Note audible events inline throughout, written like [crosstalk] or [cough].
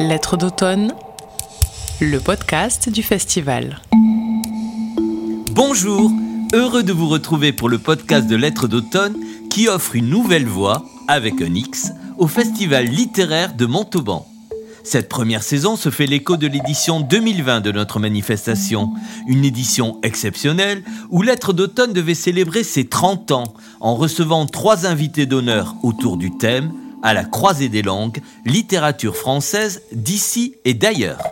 Lettres d'automne, le podcast du festival. Bonjour, heureux de vous retrouver pour le podcast de Lettres d'automne qui offre une nouvelle voix, avec un X, au festival littéraire de Montauban. Cette première saison se fait l'écho de l'édition 2020 de notre manifestation, une édition exceptionnelle où Lettres d'automne devait célébrer ses 30 ans en recevant trois invités d'honneur autour du thème à la croisée des langues, littérature française d'ici et d'ailleurs.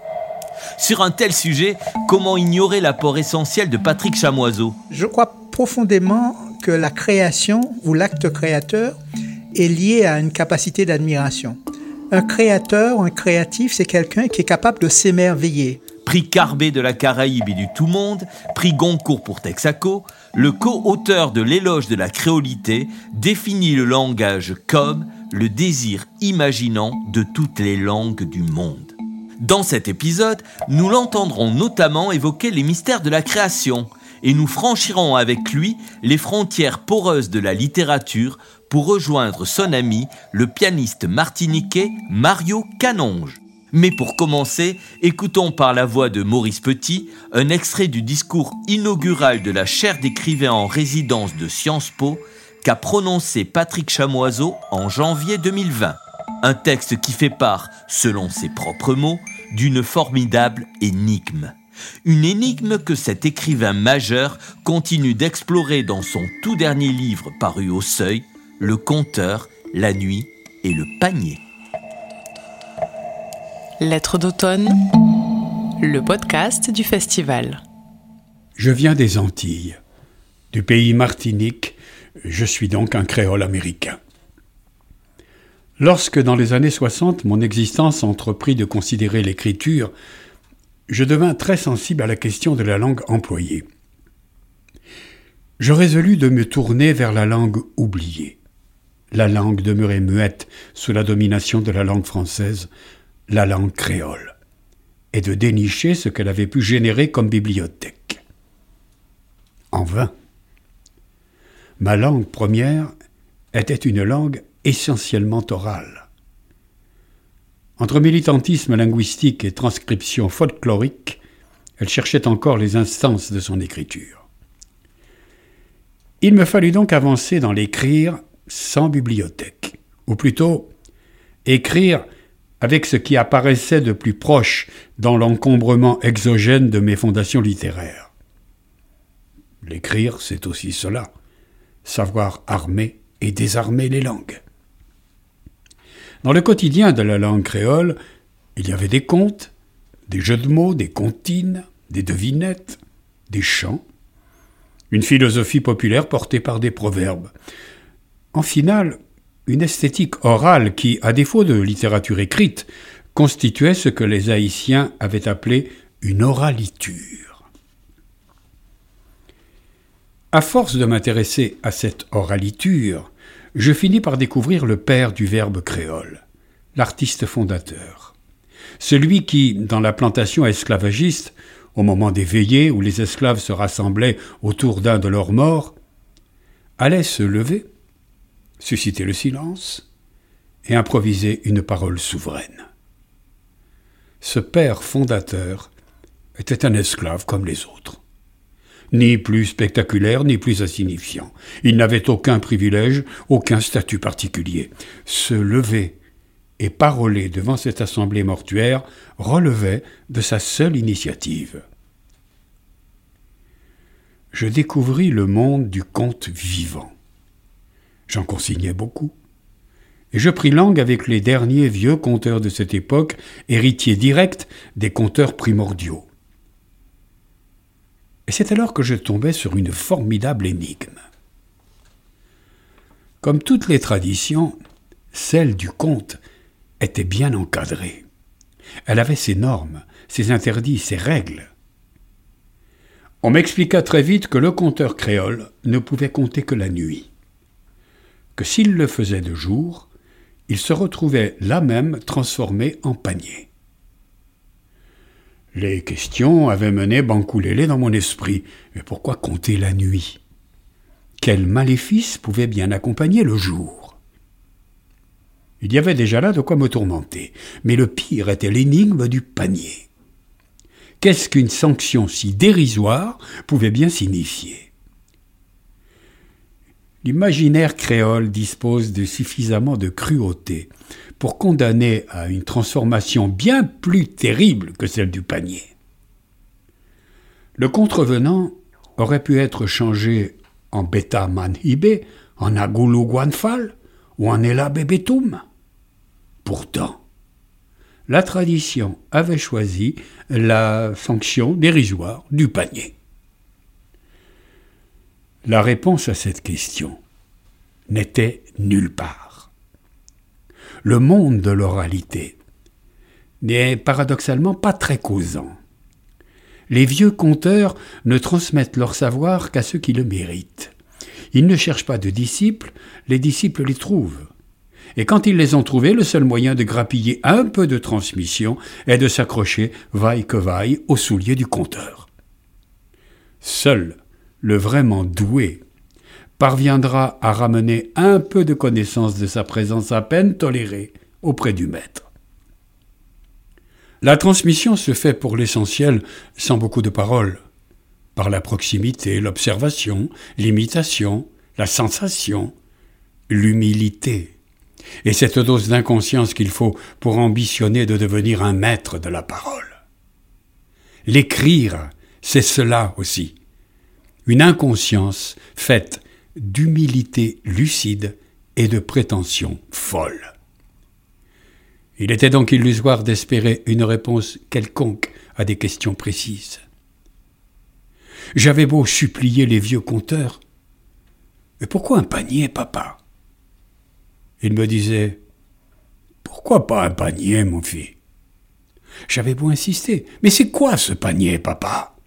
Sur un tel sujet, comment ignorer l'apport essentiel de Patrick Chamoiseau? Je crois profondément que la création ou l'acte créateur est lié à une capacité d'admiration. Un créateur, un créatif, c'est quelqu'un qui est capable de s'émerveiller. Prix Carbet de la Caraïbe et du Tout-Monde, prix Goncourt pour Texaco, le co-auteur de l'éloge de la créolité définit le langage comme le désir imaginant de toutes les langues du monde. Dans cet épisode, nous l'entendrons notamment évoquer les mystères de la création, et nous franchirons avec lui les frontières poreuses de la littérature pour rejoindre son ami, le pianiste martiniquais Mario Canonge. Mais pour commencer, écoutons par la voix de Maurice Petit un extrait du discours inaugural de la chaire d'écrivain en résidence de Sciences Po qu'a prononcé Patrick Chamoiseau en janvier 2020. Un texte qui fait part, selon ses propres mots, d'une formidable énigme. Une énigme que cet écrivain majeur continue d'explorer dans son tout dernier livre paru au seuil, Le compteur, la nuit et le panier. Lettres d'automne, le podcast du festival. Je viens des Antilles, du pays Martinique, je suis donc un créole américain. Lorsque, dans les années 60, mon existence entreprit de considérer l'écriture, je devins très sensible à la question de la langue employée. Je résolus de me tourner vers la langue oubliée la langue demeurait muette sous la domination de la langue française, la langue créole, et de dénicher ce qu'elle avait pu générer comme bibliothèque. En vain. Ma langue première était une langue essentiellement orale. Entre militantisme linguistique et transcription folklorique, elle cherchait encore les instances de son écriture. Il me fallut donc avancer dans l'écrire sans bibliothèque, ou plutôt écrire avec ce qui apparaissait de plus proche dans l'encombrement exogène de mes fondations littéraires. L'écrire, c'est aussi cela, savoir armer et désarmer les langues. Dans le quotidien de la langue créole, il y avait des contes, des jeux de mots, des comptines, des devinettes, des chants, une philosophie populaire portée par des proverbes, en finale, une esthétique orale qui, à défaut de littérature écrite, constituait ce que les Haïtiens avaient appelé une oraliture. À force de m'intéresser à cette oraliture, je finis par découvrir le père du verbe créole, l'artiste fondateur. Celui qui, dans la plantation esclavagiste, au moment des veillées où les esclaves se rassemblaient autour d'un de leurs morts, allait se lever susciter le silence et improviser une parole souveraine. Ce père fondateur était un esclave comme les autres. Ni plus spectaculaire, ni plus insignifiant. Il n'avait aucun privilège, aucun statut particulier. Se lever et paroler devant cette assemblée mortuaire relevait de sa seule initiative. Je découvris le monde du conte vivant. J'en consignais beaucoup. Et je pris langue avec les derniers vieux conteurs de cette époque, héritiers directs des conteurs primordiaux. Et c'est alors que je tombais sur une formidable énigme. Comme toutes les traditions, celle du conte était bien encadrée. Elle avait ses normes, ses interdits, ses règles. On m'expliqua très vite que le conteur créole ne pouvait compter que la nuit que s'il le faisait de jour, il se retrouvait là même transformé en panier. Les questions avaient mené Bancoulélé dans mon esprit. Mais pourquoi compter la nuit? Quel maléfice pouvait bien accompagner le jour? Il y avait déjà là de quoi me tourmenter, mais le pire était l'énigme du panier. Qu'est-ce qu'une sanction si dérisoire pouvait bien signifier? L'imaginaire créole dispose de suffisamment de cruauté pour condamner à une transformation bien plus terrible que celle du panier. Le contrevenant aurait pu être changé en Beta Manhibé, en Agulu Guanfal ou en Ela Bebetum. Pourtant, la tradition avait choisi la sanction dérisoire du panier. La réponse à cette question n'était nulle part. Le monde de l'oralité n'est paradoxalement pas très causant. Les vieux conteurs ne transmettent leur savoir qu'à ceux qui le méritent. Ils ne cherchent pas de disciples, les disciples les trouvent. Et quand ils les ont trouvés, le seul moyen de grappiller un peu de transmission est de s'accrocher, vaille que vaille, aux souliers du conteur. Seul le vraiment doué parviendra à ramener un peu de connaissance de sa présence à peine tolérée auprès du maître. La transmission se fait pour l'essentiel sans beaucoup de paroles, par la proximité, l'observation, l'imitation, la sensation, l'humilité, et cette dose d'inconscience qu'il faut pour ambitionner de devenir un maître de la parole. L'écrire, c'est cela aussi, une inconscience faite d'humilité lucide et de prétention folle. Il était donc illusoire d'espérer une réponse quelconque à des questions précises. J'avais beau supplier les vieux conteurs. Mais pourquoi un panier, papa? Il me disait Pourquoi pas un panier, mon fils? J'avais beau insister. Mais c'est quoi ce panier, papa?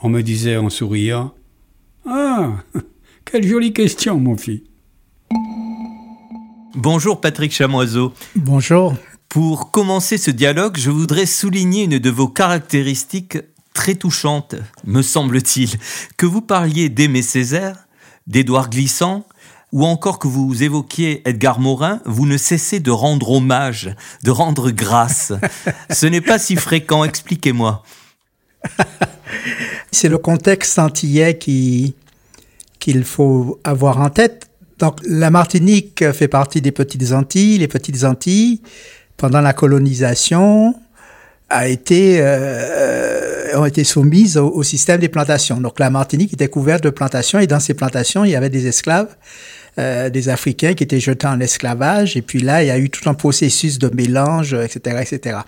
On me disait en souriant Ah Quelle jolie question, mon fils Bonjour Patrick Chamoiseau. Bonjour. Pour commencer ce dialogue, je voudrais souligner une de vos caractéristiques très touchantes, me semble-t-il, que vous parliez d'Aimé Césaire, d'Édouard Glissant, ou encore que vous évoquiez Edgar Morin, vous ne cessez de rendre hommage, de rendre grâce. Ce n'est pas si fréquent, expliquez-moi. [laughs] C'est le contexte antillais qui, qu'il faut avoir en tête. Donc, la Martinique fait partie des Petites Antilles. Les Petites Antilles, pendant la colonisation, a été, euh, ont été soumises au, au, système des plantations. Donc, la Martinique était couverte de plantations et dans ces plantations, il y avait des esclaves, euh, des Africains qui étaient jetés en esclavage. Et puis là, il y a eu tout un processus de mélange, etc., etc.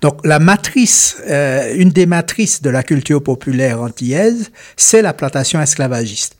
Donc, la matrice, euh, une des matrices de la culture populaire antillaise, c'est la plantation esclavagiste.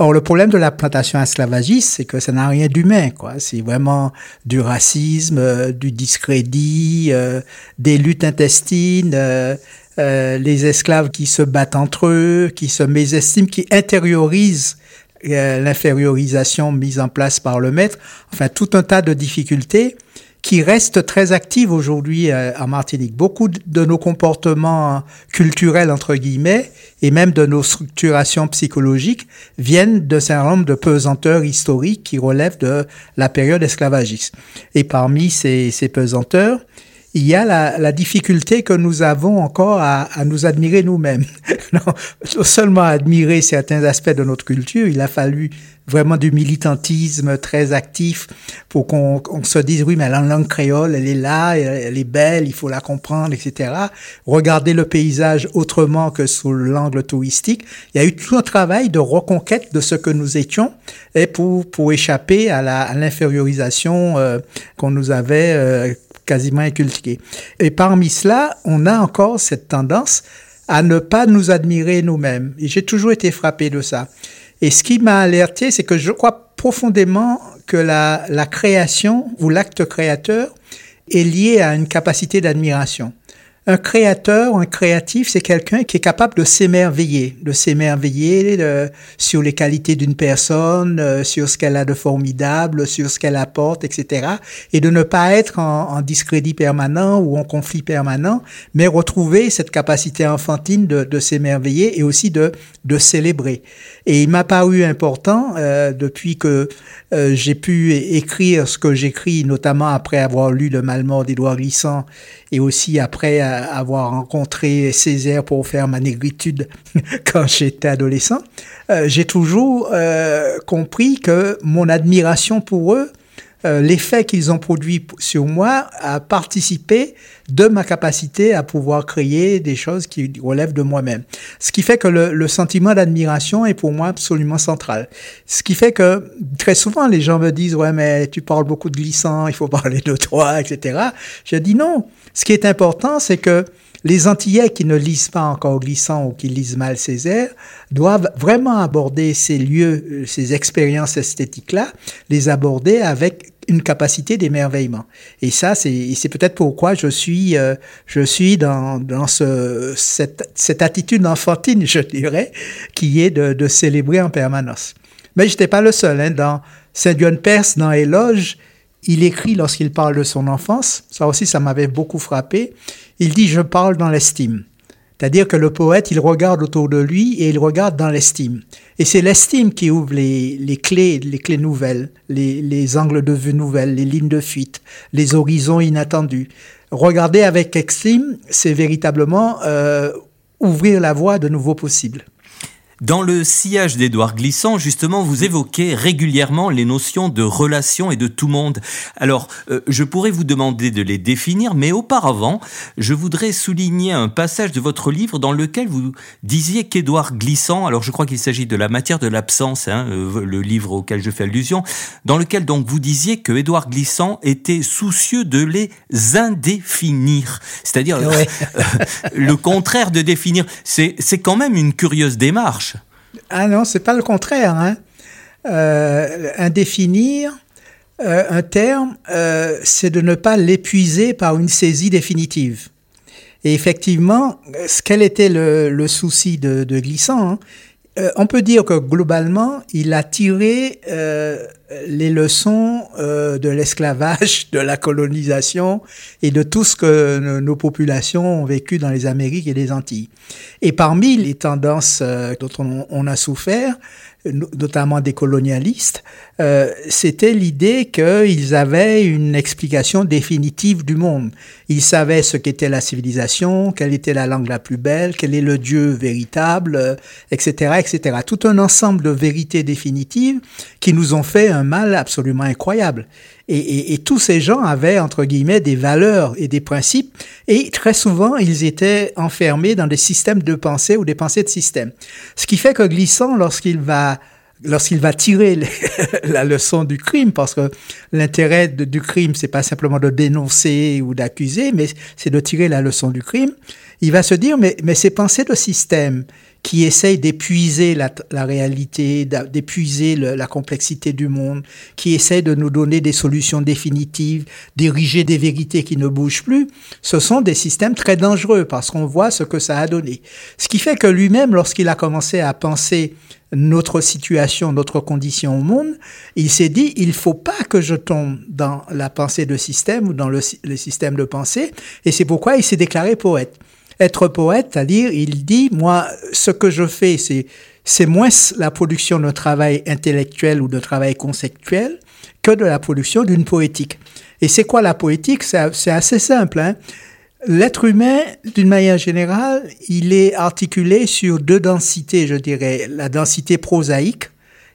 Or, le problème de la plantation esclavagiste, c'est que ça n'a rien d'humain, quoi. C'est vraiment du racisme, euh, du discrédit, euh, des luttes intestines, euh, euh, les esclaves qui se battent entre eux, qui se mésestiment, qui intériorisent l'infériorisation mise en place par le maître. Enfin, tout un tas de difficultés qui reste très active aujourd'hui euh, en Martinique. Beaucoup de nos comportements culturels, entre guillemets, et même de nos structurations psychologiques viennent d'un certain nombre de pesanteurs historiques qui relèvent de la période esclavagiste. Et parmi ces, ces pesanteurs, il y a la, la, difficulté que nous avons encore à, à nous admirer nous-mêmes. [laughs] non seulement admirer certains aspects de notre culture, il a fallu vraiment du militantisme très actif pour qu'on on se dise oui mais la langue créole elle est là elle est belle il faut la comprendre etc regarder le paysage autrement que sous l'angle touristique. Il y a eu tout un travail de reconquête de ce que nous étions et pour pour échapper à la à l'infériorisation euh, qu'on nous avait euh, quasiment inculqué. Et parmi cela, on a encore cette tendance à ne pas nous admirer nous-mêmes. Et j'ai toujours été frappé de ça. Et ce qui m'a alerté, c'est que je crois profondément que la création ou l'acte créateur est lié à une capacité d'admiration. Un créateur, un créatif, c'est quelqu'un qui est capable de s'émerveiller, de s'émerveiller euh, sur les qualités d'une personne, euh, sur ce qu'elle a de formidable, sur ce qu'elle apporte, etc. Et de ne pas être en, en, discrédit permanent ou en conflit permanent, mais retrouver cette capacité enfantine de, de s'émerveiller et aussi de, de célébrer. Et il m'a paru important, euh, depuis que euh, j'ai pu écrire ce que j'écris, notamment après avoir lu Le Malmort d'Édouard Glissant et aussi après euh, avoir rencontré Césaire pour faire ma négritude [laughs] quand j'étais adolescent, euh, j'ai toujours euh, compris que mon admiration pour eux euh, l'effet qu'ils ont produit sur moi a participé de ma capacité à pouvoir créer des choses qui relèvent de moi-même. Ce qui fait que le, le sentiment d'admiration est pour moi absolument central. Ce qui fait que très souvent les gens me disent ouais mais tu parles beaucoup de glissant, il faut [laughs] parler de toi, etc. Je dis non. Ce qui est important, c'est que les Antillais qui ne lisent pas encore Glissant ou qui lisent mal Césaire doivent vraiment aborder ces lieux, euh, ces expériences esthétiques-là, les aborder avec une capacité d'émerveillement. Et ça, c'est, peut-être pourquoi je suis, euh, je suis dans, dans ce, cette, cette attitude enfantine, je dirais, qui est de, de célébrer en permanence. Mais je n'étais pas le seul. Hein, dans Saint-John Perse, dans Éloge, il écrit lorsqu'il parle de son enfance, ça aussi ça m'avait beaucoup frappé, il dit je parle dans l'estime. C'est-à-dire que le poète, il regarde autour de lui et il regarde dans l'estime. Et c'est l'estime qui ouvre les, les, clés, les clés nouvelles, les, les angles de vue nouvelles, les lignes de fuite, les horizons inattendus. Regarder avec estime, c'est véritablement euh, ouvrir la voie de nouveaux possibles. Dans le sillage d'Édouard Glissant, justement, vous évoquez régulièrement les notions de relation et de tout monde. Alors, euh, je pourrais vous demander de les définir, mais auparavant, je voudrais souligner un passage de votre livre dans lequel vous disiez qu'Édouard Glissant, alors je crois qu'il s'agit de la matière de l'absence, hein, euh, le livre auquel je fais allusion, dans lequel donc vous disiez que Édouard Glissant était soucieux de les indéfinir, c'est-à-dire ouais. [laughs] le contraire de définir. C'est quand même une curieuse démarche. Ah non, c'est pas le contraire. Hein. Euh, indéfinir euh, un terme, euh, c'est de ne pas l'épuiser par une saisie définitive. Et effectivement, quel était le, souci de, Glissant hein? On peut dire que globalement, il a tiré les leçons euh, de l'esclavage, de la colonisation et de tout ce que nos populations ont vécu dans les Amériques et les Antilles. Et parmi les tendances euh, dont on, a souffert, notamment des colonialistes, euh, c'était l'idée qu'ils avaient une explication définitive du monde. Ils savaient ce qu'était la civilisation, quelle était la langue la plus belle, quel est le Dieu véritable, etc., etc. Tout un ensemble de vérités définitives qui nous ont fait un mal absolument incroyable. Et, tous ces gens avaient, entre guillemets, des valeurs et des principes, et très souvent, ils étaient enfermés dans des systèmes de pensée ou des pensées de système. Ce qui fait que Glissant, lorsqu'il va lorsqu'il va tirer [laughs] la leçon du crime, parce que l'intérêt du crime, c'est pas simplement de dénoncer ou d'accuser, mais c'est de tirer la leçon du crime, il va se dire, mais, mais ces pensées de système, qui essaye d'épuiser la, réalité, d'épuiser la complexité du monde, qui essaie de nous donner des solutions définitives, d'ériger des vérités qui ne bougent plus, ce sont des systèmes très dangereux parce qu'on voit ce que ça a donné. Ce qui fait que lui-même, lorsqu'il a commencé à penser notre situation, notre condition au monde, il s'est dit, il faut pas que je tombe dans la pensée de système ou dans le système de pensée, et c'est pourquoi il s'est déclaré poète être poète, c'est-à-dire, il dit, moi, ce que je fais, c'est, c'est moins la production d'un travail intellectuel ou d'un travail conceptuel que de la production d'une poétique. Et c'est quoi la poétique? C'est assez simple. Hein L'être humain, d'une manière générale, il est articulé sur deux densités, je dirais. La densité prosaïque,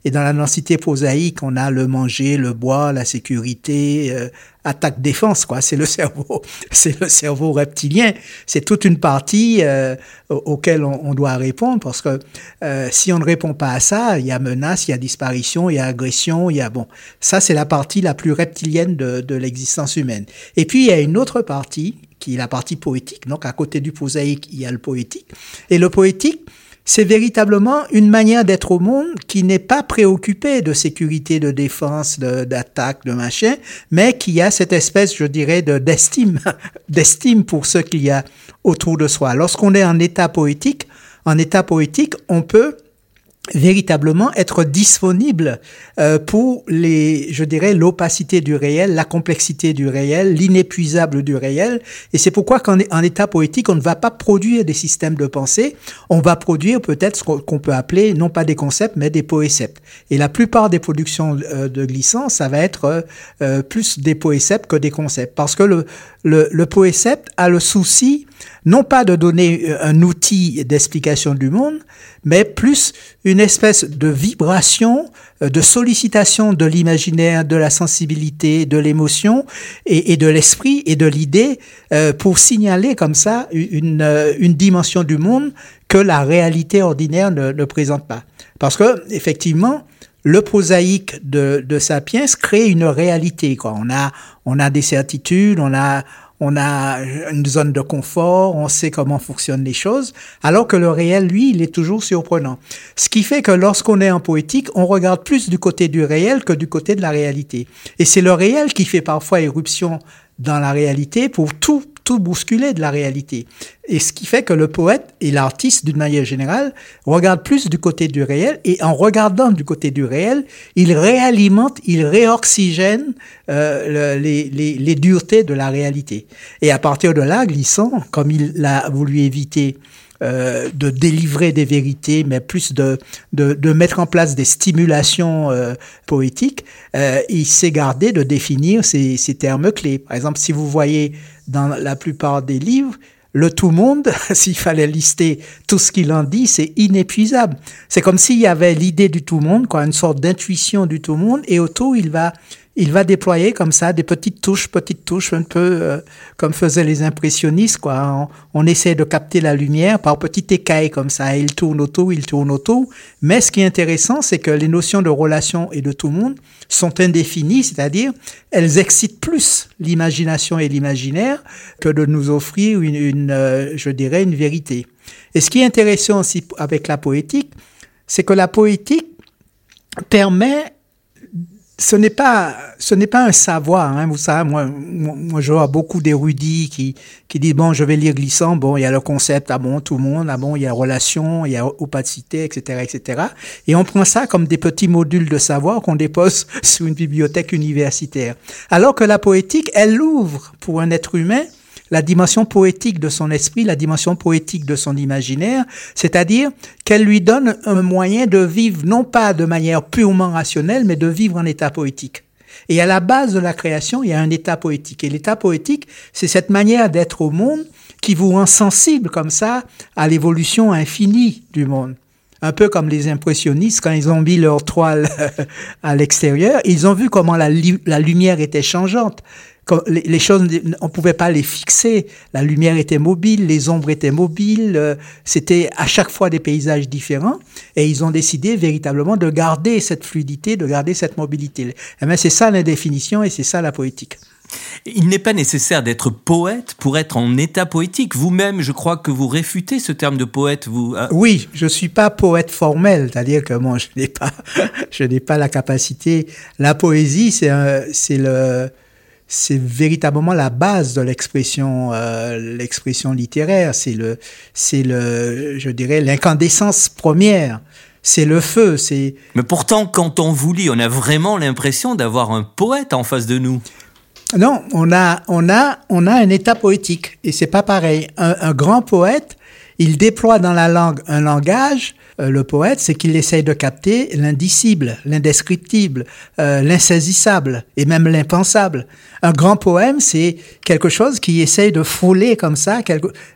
et dans la densité prosaïque, on a le manger, le boire, la sécurité, euh, attaque défense quoi. C'est le cerveau, [laughs] c'est le cerveau reptilien. C'est toute une partie euh, auquel on, on, doit répondre parce que euh, si on ne répond pas à ça, il y a menace, il y a disparition, il y a agression, il y a bon. Ça c'est la partie la plus reptilienne de, de l'existence humaine. Et puis il y a une autre partie qui est la partie poétique. Donc à côté du prosaïque, il y a le poétique. Et le poétique c'est véritablement une manière d'être au monde qui n'est pas préoccupée de sécurité, de défense, d'attaque, de, machin, mais qui a cette espèce, je dirais, d'estime, [laughs] d'estime pour ce qu'il y a autour de soi. Lorsqu'on est en état poétique, en état poétique, on peut véritablement être disponible euh, pour les, je dirais, l'opacité du réel, la complexité du réel, l'inépuisable du réel. Et c'est pourquoi qu'en en état poétique, on ne va pas produire des systèmes de pensée, on va produire peut-être ce qu'on peut appeler, non pas des concepts, mais des poéceptes. Et la plupart des productions euh, de glissant, ça va être euh, plus des poéceptes que des concepts. Parce que le, le, le poécepte a le souci non pas de donner euh, un outil d'explication du monde, mais plus une espèce de vibration, euh, de sollicitation de l'imaginaire, de la sensibilité, de l'émotion et, de l'esprit et de l'idée euh, pour signaler comme ça une, une dimension du monde que la réalité ordinaire ne, ne présente pas. Parce que, effectivement, le prosaïque de, de Sapiens crée une réalité. Quoi. On, a, on a des certitudes, on a, on a une zone de confort, on sait comment fonctionnent les choses, alors que le réel, lui, il est toujours surprenant. Ce qui fait que lorsqu'on est en poétique, on regarde plus du côté du réel que du côté de la réalité. Et c'est le réel qui fait parfois éruption dans la réalité pour tout tout bousculer de la réalité. Et ce qui fait que le poète et l'artiste, d'une manière générale, regardent plus du côté du réel, et en regardant du côté du réel, il réalimente, il réoxygène euh, les, les, les, duretés de la réalité. Et à partir de là, glissant, comme il l'a voulu éviter euh, de délivrer des vérités, mais plus de, de, de mettre en place des stimulations euh, poétiques, euh, il s'est gardé de définir ces, ces termes clés. Par exemple, si vous voyez dans la plupart des livres, le tout monde, [laughs] s'il fallait lister tout ce qu'il en dit, c'est inépuisable. C'est comme s'il y avait l'idée du tout monde, quoi, une sorte d'intuition du tout monde, et autour, il va il va déployer comme ça des petites touches, petites touches, un peu euh, comme faisaient les impressionnistes. Quoi. On, essaie de capter la lumière par petites écailles comme ça. Il tourne autour, il tourne autour. Mais ce qui est intéressant, c'est que les notions de relation et de tout le monde sont indéfinies, c'est-à-dire elles excitent plus l'imagination et l'imaginaire que de nous offrir une, une euh, je dirais, une vérité. Et ce qui est intéressant aussi avec la poétique, c'est que la poétique permet ce n'est pas ce n'est pas un savoir hein, vous savez moi moi, je vois beaucoup d'érudits qui qui disent bon je vais lire glissant bon il y a le concept ah bon tout le monde ah bon il y a relation il y a opacité etc etc et on prend ça comme des petits modules de savoir qu'on dépose [laughs] sur une bibliothèque universitaire. Alors que la poétique elle ouvre pour un être humain la dimension poétique de son esprit, la dimension poétique de son imaginaire, c'est-à-dire qu'elle lui donne un moyen de vivre non pas de manière purement rationnelle, mais de vivre en état poétique. Et à la base de la création, il y a un état poétique. Et l'état poétique, c'est cette manière d'être au monde qui vous rend sensible comme ça à l'évolution infinie du monde un peu comme les impressionnistes, quand ils ont mis leur toile [laughs] à l'extérieur, ils ont vu comment la, la, lumière était changeante les, choses, on pouvait pas les fixer. La lumière était mobile, les ombres étaient mobiles. Euh, c'était à chaque fois des paysages différents. Et ils ont décidé véritablement de garder cette fluidité, de garder cette mobilité. Eh c'est ça la définition et c'est ça la poétique. Il n'est pas nécessaire d'être poète pour être en état poétique. Vous-même, je crois que vous réfutez ce terme de poète. Vous. Hein. Oui, je suis pas poète formel, c'est-à-dire que moi, je n'ai pas, [laughs] je n'ai pas la capacité. La poésie, c'est c'est le, c'est véritablement la base de l'expression euh, l'expression littéraire. C'est le c'est le je dirais l'incandescence première. C'est le feu c'est mais pourtant quand on vous lit on a vraiment l'impression d'avoir un poète en face de nous. Non on a on a on a un état poétique. Et c'est pas pareil. Un, un grand poète il déploie dans la langue un langage le poète, c'est qu'il essaye de capter l'indicible, l'indescriptible, euh, l'insaisissable et même l'impensable. Un grand poème, c'est quelque chose qui essaye de frôler comme ça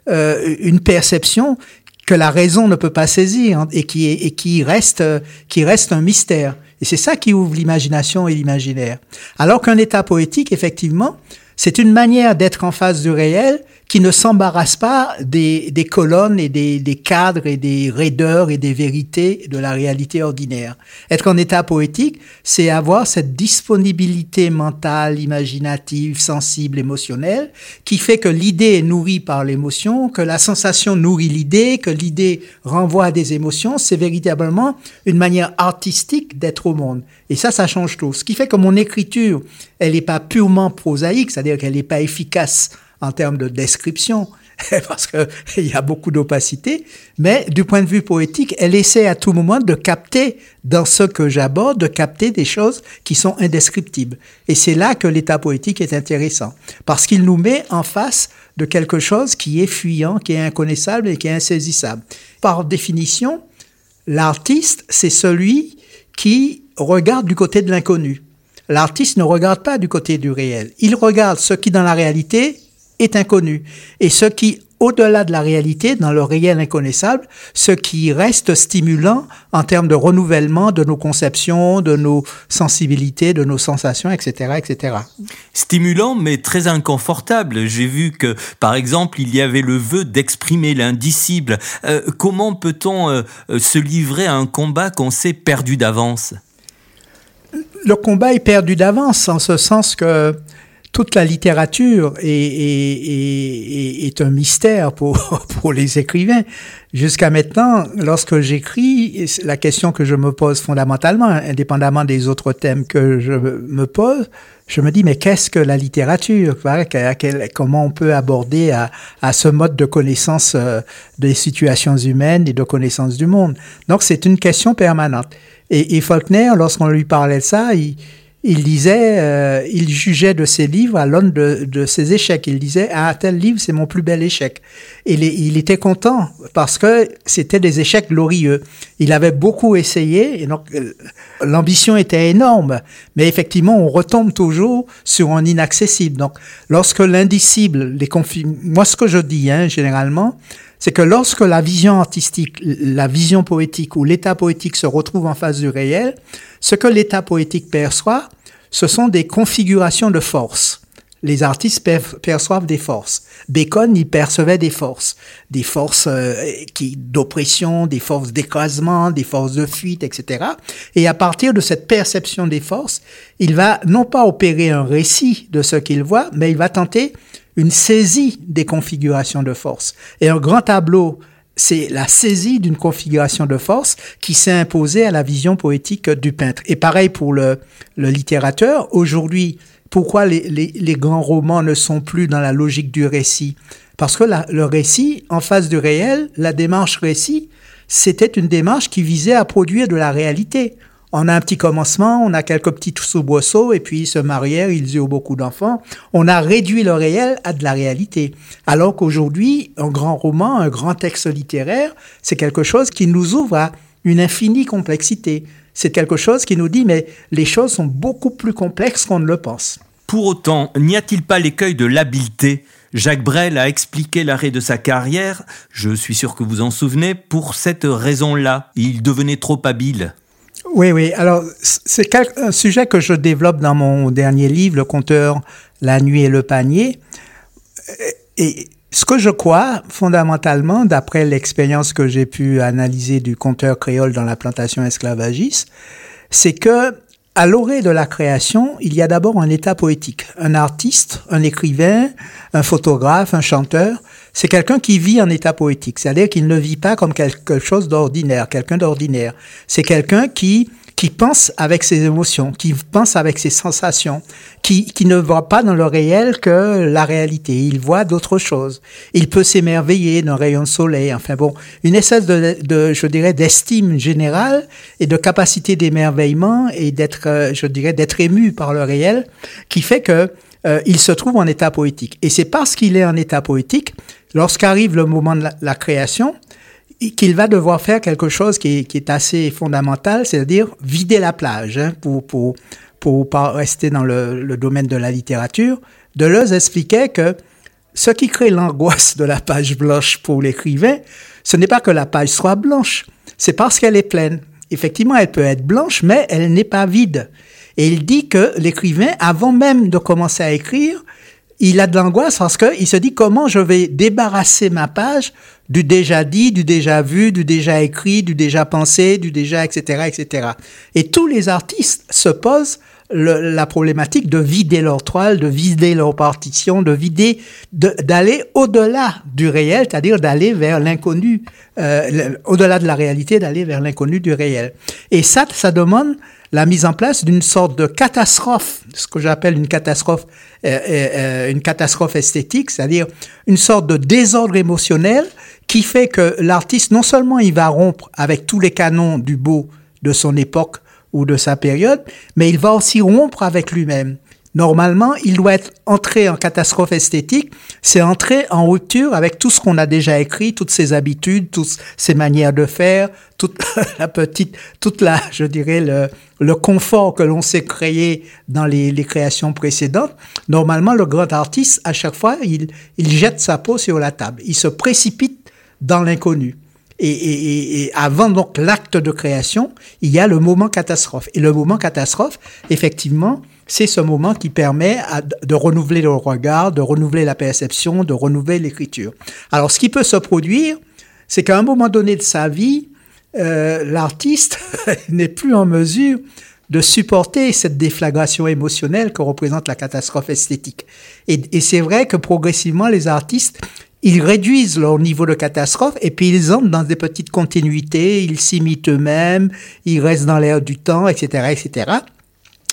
euh, une perception que la raison ne peut pas saisir et qui, et qui, reste, qui reste un mystère. Et c'est ça qui ouvre l'imagination et l'imaginaire. Alors qu'un état poétique, effectivement, c'est une manière d'être en face du réel qui ne s'embarrasse pas des, des colonnes et des, des, cadres et des raideurs et des vérités de la réalité ordinaire. Être en état poétique, c'est avoir cette disponibilité mentale, imaginative, sensible, émotionnelle, qui fait que l'idée est nourrie par l'émotion, que la sensation nourrit l'idée, que l'idée renvoie à des émotions. C'est véritablement une manière artistique d'être au monde. Et ça, ça change tout. Ce qui fait que mon écriture, elle n'est pas purement prosaïque, c'est-à-dire qu'elle n'est pas efficace en termes de description, [laughs] parce qu'il [laughs] y a beaucoup d'opacité, mais du point de vue poétique, elle essaie à tout moment de capter dans ce que j'aborde, de capter des choses qui sont indescriptibles. Et c'est là que l'état poétique est intéressant, parce qu'il nous met en face de quelque chose qui est fuyant, qui est inconnaissable et qui est insaisissable. Par définition, l'artiste, c'est celui qui regarde du côté de l'inconnu. L'artiste ne regarde pas du côté du réel. Il regarde ce qui, dans la réalité, est inconnu. Et ce qui, au-delà de la réalité, dans le réel inconnaissable, ce qui reste stimulant en termes de renouvellement de nos conceptions, de nos sensibilités, de nos sensations, etc., etc. Stimulant, mais très inconfortable. J'ai vu que, par exemple, il y avait le vœu d'exprimer l'indicible. Euh, comment peut-on euh, se livrer à un combat qu'on sait perdu d'avance? Le combat est perdu d'avance, en ce sens que toute la littérature est, est, est, un mystère pour, [laughs] pour les écrivains. Jusqu'à maintenant, lorsque j'écris, la question que je me pose fondamentalement, indépendamment des autres thèmes que je me pose, je me dis, mais qu'est-ce que la littérature? Comment on peut aborder à, à ce mode de connaissance euh, des situations humaines et de connaissance du monde? Donc, c'est une question permanente. Et, et Faulkner, lorsqu'on lui parlait de ça, il, il disait, euh, il jugeait de ses livres à l'aune de, de, ses échecs. Il disait, ah, tel livre, c'est mon plus bel échec. Et il était content parce que c'était des échecs glorieux. Il avait beaucoup essayé et donc euh, l'ambition était énorme. Mais effectivement, on retombe toujours sur un inaccessible. Donc, lorsque l'indicible, les moi, ce que je dis, hein, généralement, c'est que lorsque la vision artistique, la vision poétique ou l'état poétique se retrouve en face du réel, ce que l'état poétique perçoit, ce sont des configurations de force. Les artistes perçoivent des forces. Bacon, il percevait des forces, des forces euh, d'oppression, des forces d'écrasement, des forces de fuite, etc. Et à partir de cette perception des forces, il va non pas opérer un récit de ce qu'il voit, mais il va tenter une saisie des configurations de force. Et un grand tableau, c'est la saisie d'une configuration de force qui s'est imposée à la vision poétique du peintre. Et pareil pour le, littérateur. Aujourd'hui, pourquoi les, grands romans ne sont plus dans la logique du récit? Parce que le récit, en face du réel, la démarche récit, c'était une démarche qui visait à produire de la réalité. On a un petit commencement, on a quelques petits soubresauts, et puis ils se marièrent, ils eurent beaucoup d'enfants. On a réduit le réel à de la réalité. Alors qu'aujourd'hui, un grand roman, un grand texte littéraire, c'est quelque chose qui nous ouvre à une infinie complexité. C'est quelque chose qui nous dit, mais les choses sont beaucoup plus complexes qu'on ne le pense. Pour autant, n'y a-t-il pas l'écueil de l'habileté? Jacques Brel a expliqué l'arrêt de sa carrière, je suis sûr que vous en souvenez, pour cette raison-là. Il devenait trop habile. Oui, oui. Alors, c'est un sujet que je développe dans mon dernier livre, Le compteur, La nuit et le panier. Et ce que je crois, fondamentalement, d'après l'expérience que j'ai pu analyser du compteur créole dans la plantation esclavagiste, c'est que à l'orée de la création, il y a d'abord un état poétique. Un artiste, un écrivain, un photographe, un chanteur, c'est quelqu'un qui vit en état poétique. C'est-à-dire qu'il ne vit pas comme quelque chose d'ordinaire, quelqu'un d'ordinaire. C'est quelqu'un qui qui pense avec ses émotions, qui pense avec ses sensations, qui, qui ne voit pas dans le réel que la réalité. Il voit d'autres choses. Il peut s'émerveiller d'un rayon de soleil. Enfin bon, une espèce de, de je dirais, d'estime générale et de capacité d'émerveillement et d'être, euh, je dirais, d'être ému par le réel qui fait que euh, il se trouve en état poétique. Et c'est parce qu'il est en état poétique, lorsqu'arrive le moment de la création, qu'il va devoir faire quelque chose qui est, assez fondamental, c'est-à-dire vider la plage, hein, pour, pour, pour pas rester dans le, le, domaine de la littérature. Deleuze expliquait que ce qui crée l'angoisse de la page blanche pour l'écrivain, ce n'est pas que la page soit blanche, c'est parce qu'elle est pleine. Effectivement, elle peut être blanche, mais elle n'est pas vide. Et il dit que l'écrivain, avant même de commencer à écrire, il a de l'angoisse parce qu'il se dit comment je vais débarrasser ma page du déjà dit, du déjà vu, du déjà écrit, du déjà pensé, du déjà, etc., etc. Et tous les artistes se posent la problématique de vider leur toile, de vider leur partition, de vider, d'aller au-delà du réel, c'est-à-dire d'aller vers l'inconnu, euh, au-delà de la réalité, d'aller vers l'inconnu du réel. Et ça, ça demande la mise en place d'une sorte de catastrophe, ce que j'appelle une catastrophe, euh, euh, une catastrophe esthétique, c'est-à-dire une sorte de désordre émotionnel qui fait que l'artiste, non seulement il va rompre avec tous les canons du beau de son époque ou de sa période, mais il va aussi rompre avec lui-même. Normalement, il doit être entré en catastrophe esthétique, c'est entrer en rupture avec tout ce qu'on a déjà écrit, toutes ses habitudes, toutes ses manières de faire, toute [laughs] la petite, toute la, je dirais, le, le confort que l'on s'est créé dans les, les, créations précédentes. Normalement, le grand artiste, à chaque fois, il, il jette sa peau sur la table. Il se précipite dans l'inconnu. Et, et, et, avant donc l'acte de création, il y a le moment catastrophe. Et le moment catastrophe, effectivement, c'est ce moment qui permet de renouveler le regard, de renouveler la perception, de renouveler l'écriture. Alors, ce qui peut se produire, c'est qu'à un moment donné de sa vie, euh, l'artiste [laughs] n'est plus en mesure de supporter cette déflagration émotionnelle que représente la catastrophe esthétique. Et, et c'est vrai que progressivement, les artistes, ils réduisent leur niveau de catastrophe et puis ils entrent dans des petites continuités, ils s'imitent eux-mêmes, ils restent dans l'air du temps, etc., etc.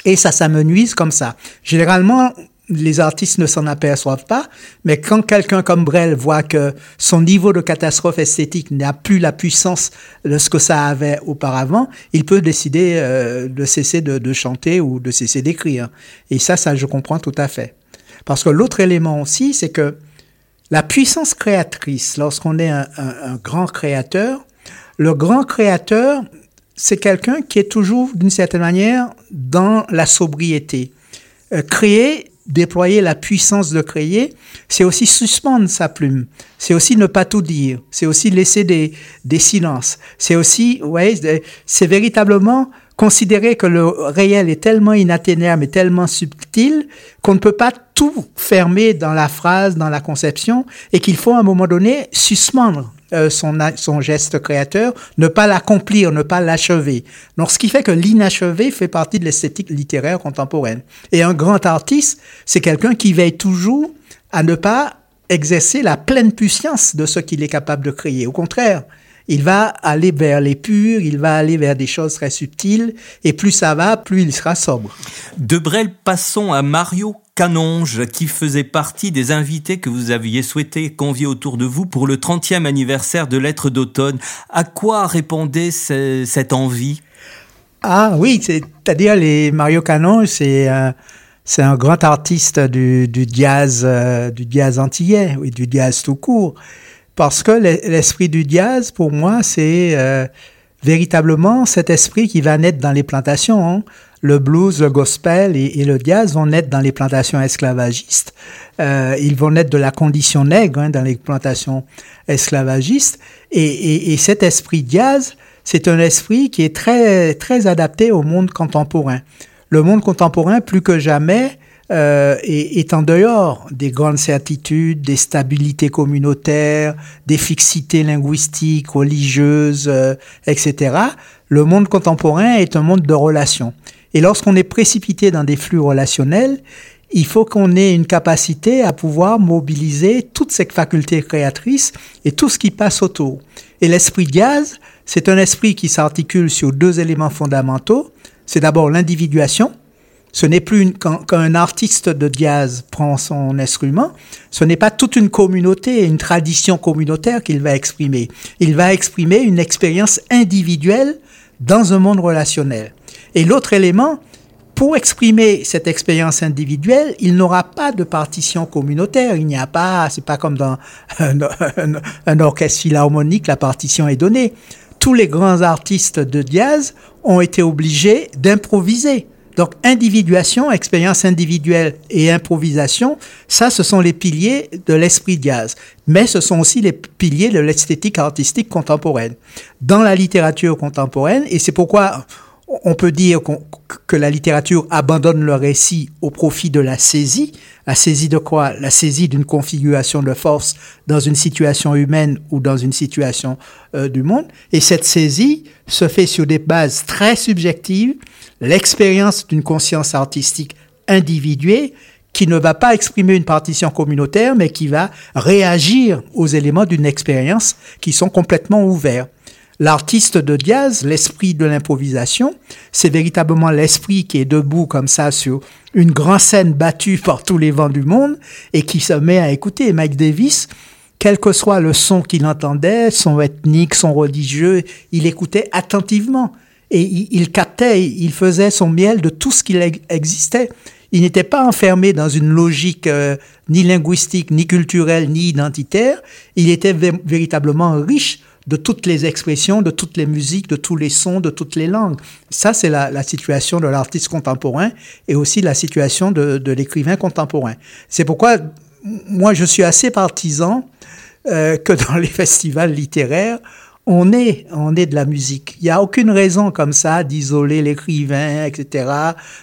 Et ça s'amenuise comme ça. Généralement, les artistes ne s'en aperçoivent pas, mais quand quelqu'un comme Brel voit que son niveau de catastrophe esthétique n'a plus la puissance de ce que ça avait auparavant, il peut décider euh, de cesser de, chanter ou de cesser d'écrire. Et ça, ça, je comprends tout à fait. Parce que l'autre élément aussi, c'est que la puissance créatrice, lorsqu'on est un grand créateur, le grand créateur, c'est quelqu'un qui est toujours, d'une certaine manière, dans la sobriété. Euh, créer, déployer la puissance de créer, c'est aussi suspendre sa plume. C'est aussi ne pas tout dire. C'est aussi laisser des, des silences. C'est aussi, ouais, c'est véritablement considérer que le réel est tellement inatteignable et tellement subtil qu'on ne peut pas tout fermer dans la phrase, dans la conception, et qu'il faut à un moment donné suspendre euh, son, geste créateur, ne pas l'accomplir, ne pas l'achever. Donc, ce qui fait que l'inachevé fait partie de l'esthétique littéraire contemporaine. Et un grand artiste, c'est quelqu'un qui veille toujours à ne pas exercer la pleine puissance de ce qu'il est capable de créer. Au contraire, il va aller vers les purs, il va aller vers des choses très subtiles, et plus ça va, plus il sera sobre. De Brel, passons à Mario Canonge, qui faisait partie des invités que vous aviez souhaité convier autour de vous pour le 30e anniversaire de Lettres d'automne. À quoi répondait cette envie? Ah oui, c'est-à-dire les Mario Canonge, c'est un, grand artiste du, du jazz, euh, du jazz antillais, oui, du jazz tout court. Parce que l'esprit du jazz, pour moi, c'est euh, véritablement cet esprit qui va naître dans les plantations. Hein. Le blues, le gospel et, le jazz vont naître dans les plantations esclavagistes. Euh, ils vont naître de la condition nègre hein, dans les plantations esclavagistes. Et, et, et cet esprit jazz, c'est un esprit qui est très, très adapté au monde contemporain. Le monde contemporain, plus que jamais, euh, est, en dehors des grandes certitudes, des stabilités communautaires, des fixités linguistiques, religieuses, euh, etc. Le monde contemporain est un monde de relations. Et lorsqu'on est précipité dans des flux relationnels, il faut qu'on ait une capacité à pouvoir mobiliser toutes ces facultés créatrices et tout ce qui passe autour. Et l'esprit jazz, c'est un esprit qui s'articule sur deux éléments fondamentaux. C'est d'abord l'individuation, ce n'est plus quand, quand, un artiste de jazz prend son instrument, ce n'est pas toute une communauté, une tradition communautaire qu'il va exprimer. Il va exprimer une expérience individuelle dans un monde relationnel. Et l'autre élément, pour exprimer cette expérience individuelle, il n'aura pas de partition communautaire. Il n'y a pas, c'est pas comme dans un, un, orchestre philharmonique, la partition est donnée. Tous les grands artistes de jazz ont été obligés d'improviser donc individuation, expérience individuelle et improvisation, ça ce sont les piliers de l'esprit jazz, mais ce sont aussi les piliers de l'esthétique artistique contemporaine. Dans la littérature contemporaine, et c'est pourquoi on peut dire que la littérature abandonne le récit au profit de la saisie. La saisie de quoi? La saisie d'une configuration de force dans une situation humaine ou dans une situation euh, du monde. Et cette saisie se fait sur des bases très subjectives, l'expérience d'une conscience artistique individuée qui ne va pas exprimer une partition communautaire, mais qui va réagir aux éléments d'une expérience qui sont complètement ouverts. L'artiste de Diaz, l'esprit de l'improvisation, c'est véritablement l'esprit qui est debout comme ça sur une grande scène battue par tous les vents du monde et qui se met à écouter. Mike Davis, quel que soit le son qu'il entendait, son ethnique, son religieux, il écoutait attentivement et il, captait, il faisait son miel de tout ce qu'il existait. Il n'était pas enfermé dans une logique euh, ni linguistique, ni culturelle, ni identitaire. Il était véritablement riche de toutes les expressions, de toutes les musiques, de tous les sons, de toutes les langues. Ça, c'est la, situation de l'artiste contemporain et aussi la situation de, l'écrivain contemporain. C'est pourquoi moi, je suis assez partisan euh, que dans les [laughs] festivals littéraires, on est, on est de la musique. Il n'y a aucune raison comme ça d'isoler l'écrivain, etc.,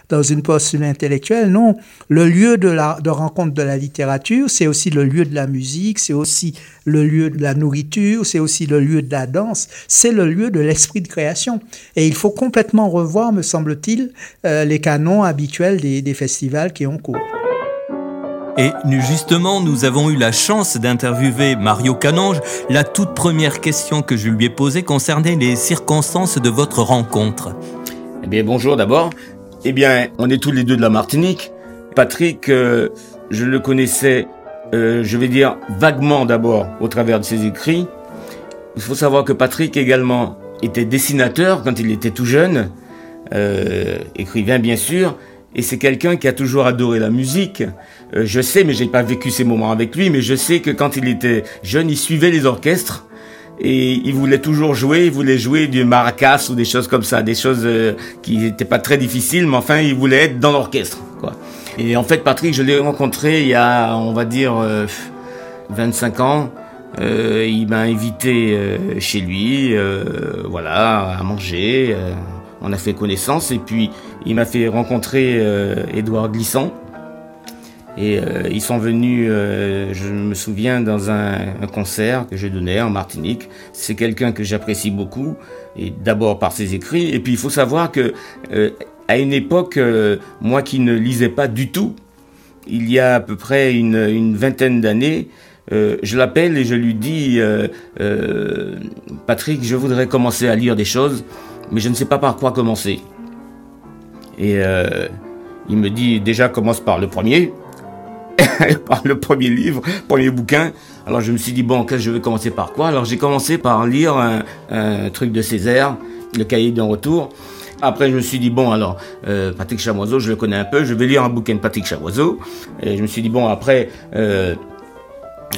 dans une postule intellectuelle. Non, le lieu de, la, de rencontre de la littérature, c'est aussi le lieu de la musique, c'est aussi le lieu de la nourriture, c'est aussi le lieu de la danse, c'est le lieu de l'esprit de création. Et il faut complètement revoir, me semble-t-il, euh, les canons habituels des, des festivals qui ont cours. Et justement, nous avons eu la chance d'interviewer Mario Canonge. La toute première question que je lui ai posée concernait les circonstances de votre rencontre. Eh bien, bonjour d'abord. Eh bien, on est tous les deux de la Martinique. Patrick, euh, je le connaissais, euh, je vais dire vaguement d'abord au travers de ses écrits. Il faut savoir que Patrick également était dessinateur quand il était tout jeune, euh, écrivain bien sûr, et c'est quelqu'un qui a toujours adoré la musique. Euh, je sais, mais j'ai pas vécu ces moments avec lui, mais je sais que quand il était jeune, il suivait les orchestres et il voulait toujours jouer. Il voulait jouer du maracas ou des choses comme ça, des choses euh, qui n'étaient pas très difficiles, mais enfin, il voulait être dans l'orchestre, quoi. Et en fait, Patrick, je l'ai rencontré il y a, on va dire, 25 euh, ans. il m'a invité chez lui, voilà, à manger on a fait connaissance et puis il m'a fait rencontrer euh, Édouard Glissant. Et euh, ils sont venus, euh, je me souviens, dans un, concert que j'ai donné en Martinique. C'est quelqu'un que j'apprécie beaucoup, et d'abord par ses écrits. Et puis il faut savoir que à une époque, moi qui ne lisais pas du tout, il y a à peu près une, vingtaine d'années, je l'appelle et je lui dis, Patrick, je voudrais commencer à lire des choses mais je ne sais pas par quoi commencer. Et euh, il me dit déjà commence par le premier, [laughs] par le premier livre, premier bouquin. Alors je me suis dit bon, je vais commencer par quoi? Alors j'ai commencé par lire un, truc de Césaire, le cahier d'un retour. Après, je me suis dit, bon, alors, euh, Patrick Chamoiseau, je le connais un peu, je vais lire un bouquin de Patrick Chamoiseau. Et je me suis dit, bon, après, euh,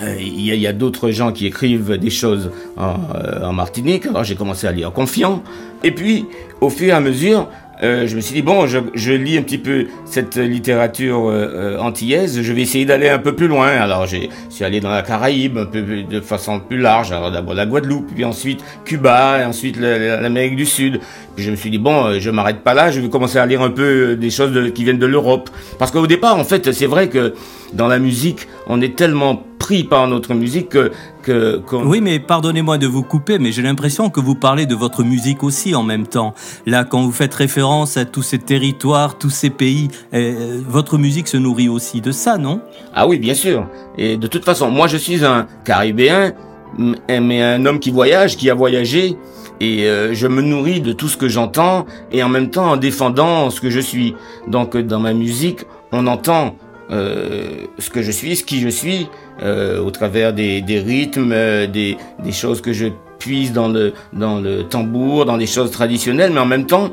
il y a, d'autres gens qui écrivent des choses euh, en, Martinique, alors j'ai commencé à lire Confiant. Et puis, au fur et à mesure, euh, je me suis dit, bon, je, lis un petit peu cette littérature antillaise, je vais essayer d'aller un peu plus loin. Alors, je suis allé dans la Caraïbe, un peu de façon plus large. Alors, d'abord la Guadeloupe, puis ensuite Cuba, et ensuite l'Amérique du Sud. Puis je me suis dit, bon, je m'arrête pas là, je vais commencer à lire un peu des choses qui viennent de l'Europe. Parce qu'au départ, en fait, c'est vrai que dans la musique, on est tellement pris par notre musique que... que oui, mais pardonnez-moi de vous couper, mais j'ai l'impression que vous parlez de votre musique aussi en même temps. Là, quand vous faites référence à tous ces territoires, tous ces pays, euh, votre musique se nourrit aussi de ça, non? Ah oui, bien sûr. Et de toute façon, moi je suis un Caribéen, mais un homme qui voyage, qui a voyagé, et euh, je me nourris de tout ce que j'entends, et en même temps en défendant ce que je suis. Donc dans ma musique, on entend euh, ce que je suis, ce qui je suis, euh, au travers des, des rythmes, euh, des, des, choses que je puise dans le, dans le tambour, dans des choses traditionnelles, mais en même temps,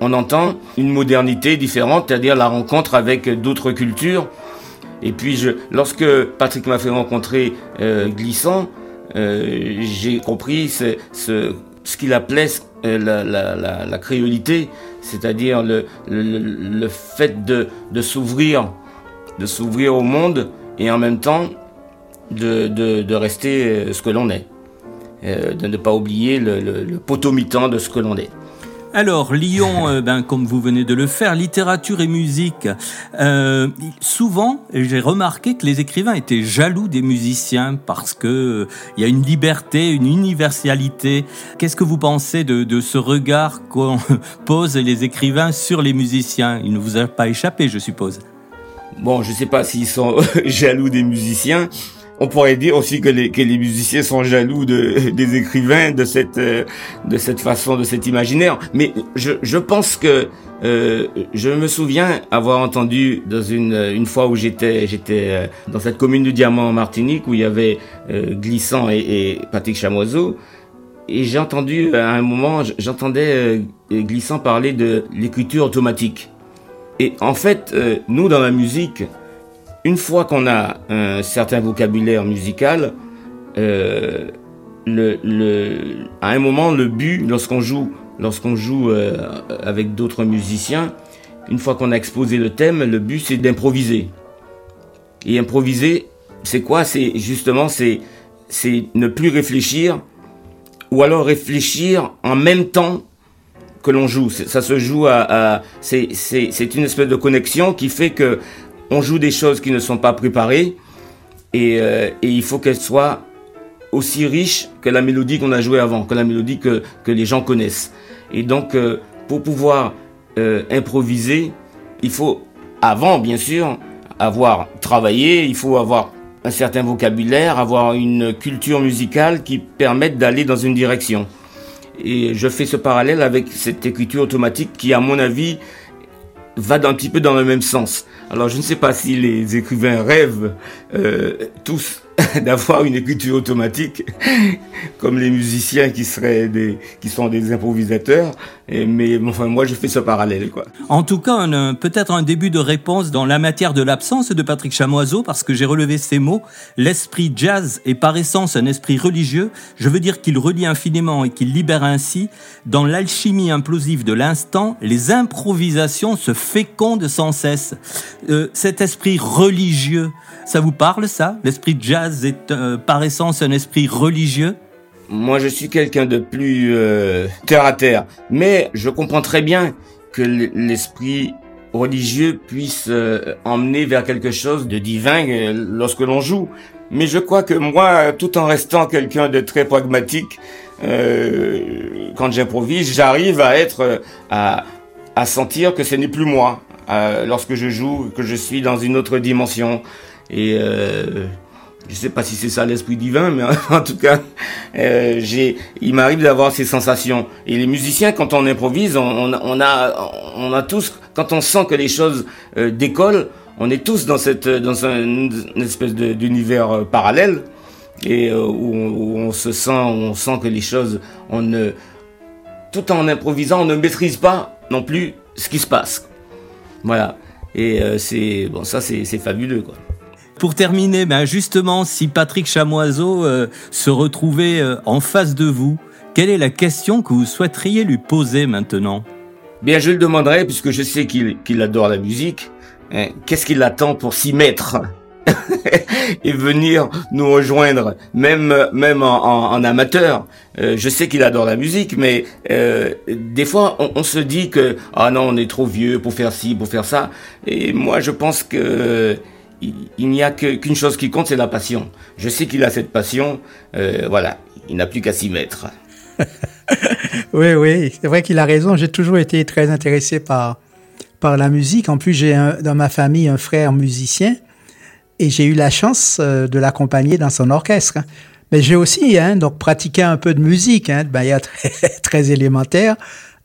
on entend une modernité différente, c'est-à-dire la rencontre avec d'autres cultures. Et puis, je, lorsque Patrick m'a fait rencontrer euh, Glissant, euh, j'ai compris ce, ce, ce qu'il appelait la, la, la, la, créolité, c'est-à-dire le, le, le, fait de, de s'ouvrir de s'ouvrir au monde et en même temps de, de, rester euh, ce que l'on est. Euh, de ne pas oublier le, le, potomitan de ce que l'on est. Alors, Lyon, [laughs] euh, ben, comme vous venez de le faire, littérature et musique. Euh, souvent, j'ai remarqué que les écrivains étaient jaloux des musiciens parce que euh, il y a une liberté, une universalité. Qu'est-ce que vous pensez de, de ce regard qu'on [laughs] pose les écrivains sur les musiciens? Il ne vous a pas échappé, je suppose. Bon, je sais pas s'ils sont [laughs] jaloux des musiciens. On pourrait dire aussi que les, que les musiciens sont jaloux de, des écrivains de cette, euh, de cette façon, de cet imaginaire. Mais je, je pense que euh, je me souviens avoir entendu dans une, une fois où j'étais j'étais euh, dans cette commune du Diamant en Martinique où il y avait euh, Glissant et, et Patrick Chamoiseau. Et j'ai entendu à un moment, j'entendais Glissant parler de l'écriture automatique. Et en fait, nous dans la musique, une fois qu'on a un certain vocabulaire musical, euh, à un moment, le but, lorsqu'on joue, lorsqu'on joue euh, avec d'autres musiciens, une fois qu'on a exposé le thème, le but c'est d'improviser. Et improviser, c'est quoi? C'est justement, c'est, ne plus réfléchir, ou alors réfléchir en même temps que l'on joue. Ça se joue à, c'est une espèce de connexion qui fait que on joue des choses qui ne sont pas préparées et, euh, et il faut qu'elles soient aussi riches que la mélodie qu'on a jouée avant, que la mélodie que, que les gens connaissent. Et donc, euh, pour pouvoir euh, improviser, il faut, avant bien sûr, avoir travaillé, il faut avoir un certain vocabulaire, avoir une culture musicale qui permette d'aller dans une direction. Et je fais ce parallèle avec cette écriture automatique qui, à mon avis, va un petit peu dans le même sens. Alors je ne sais pas si les écrivains rêvent euh, tous [laughs] d'avoir une écriture automatique [laughs] comme les musiciens qui seraient des qui sont des improvisateurs mais enfin moi je fais ce parallèle quoi. En tout cas, peut-être un début de réponse dans la matière de l'absence de Patrick Chamoiseau parce que j'ai relevé ces mots, l'esprit jazz est par essence un esprit religieux, je veux dire qu'il relie infiniment et qu'il libère ainsi. Dans l'alchimie implosive de l'instant, les improvisations se fécondent sans cesse. Euh, cet esprit religieux, ça vous parle ça? L'esprit jazz est euh, par essence un esprit religieux? Moi, je suis quelqu'un de plus euh, terre à terre, mais je comprends très bien que l'esprit religieux puisse euh, emmener vers quelque chose de divin euh, lorsque l'on joue. Mais je crois que moi, tout en restant quelqu'un de très pragmatique, quand j'improvise, j'arrive à être, à, à sentir que ce n'est plus moi lorsque je joue, que je suis dans une autre dimension. Et je sais pas si c'est ça l'esprit divin, mais [laughs] en tout cas, euh, il m'arrive d'avoir ces sensations. Et les musiciens, quand on improvise, on, a, on a tous, quand on sent que les choses euh, décollent, on est tous dans cette, dans une espèce d'univers euh, parallèle et où, on, où, on, se sent, on sent que les choses, on ne, tout en improvisant, on ne maîtrise pas non plus ce qui se passe. Voilà. Et c'est bon, ça c'est fabuleux quoi. Pour terminer, ben justement, si Patrick Chamoiseau euh, se retrouvait euh, en face de vous, quelle est la question que vous souhaiteriez lui poser maintenant? Bien, je le demanderai, puisque je sais qu'il adore la musique. Hein, Qu'est-ce qu'il attend pour s'y mettre [laughs] et venir nous rejoindre, même même en amateur? Euh, je sais qu'il adore la musique, mais euh, des fois on, on, se dit que ah non on est trop vieux pour faire ci, pour faire ça. Et moi je pense que il, n'y a qu'une chose qui compte, c'est la passion. Je sais qu'il a cette passion, euh, voilà, il n'a plus qu'à s'y mettre. [laughs] oui, oui, c'est vrai qu'il a raison. J'ai toujours été très intéressé par, par la musique. En plus, j'ai dans ma famille un frère musicien et j'ai eu la chance euh, de l'accompagner dans son orchestre. Mais j'ai aussi hein, donc pratiqué un peu de musique hein, de manière [laughs] très, très élémentaire.